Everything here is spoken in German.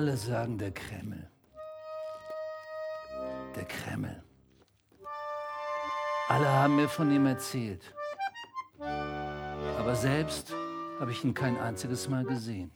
Alle sagen der Kreml. Der Kreml. Alle haben mir von ihm erzählt. Aber selbst habe ich ihn kein einziges Mal gesehen.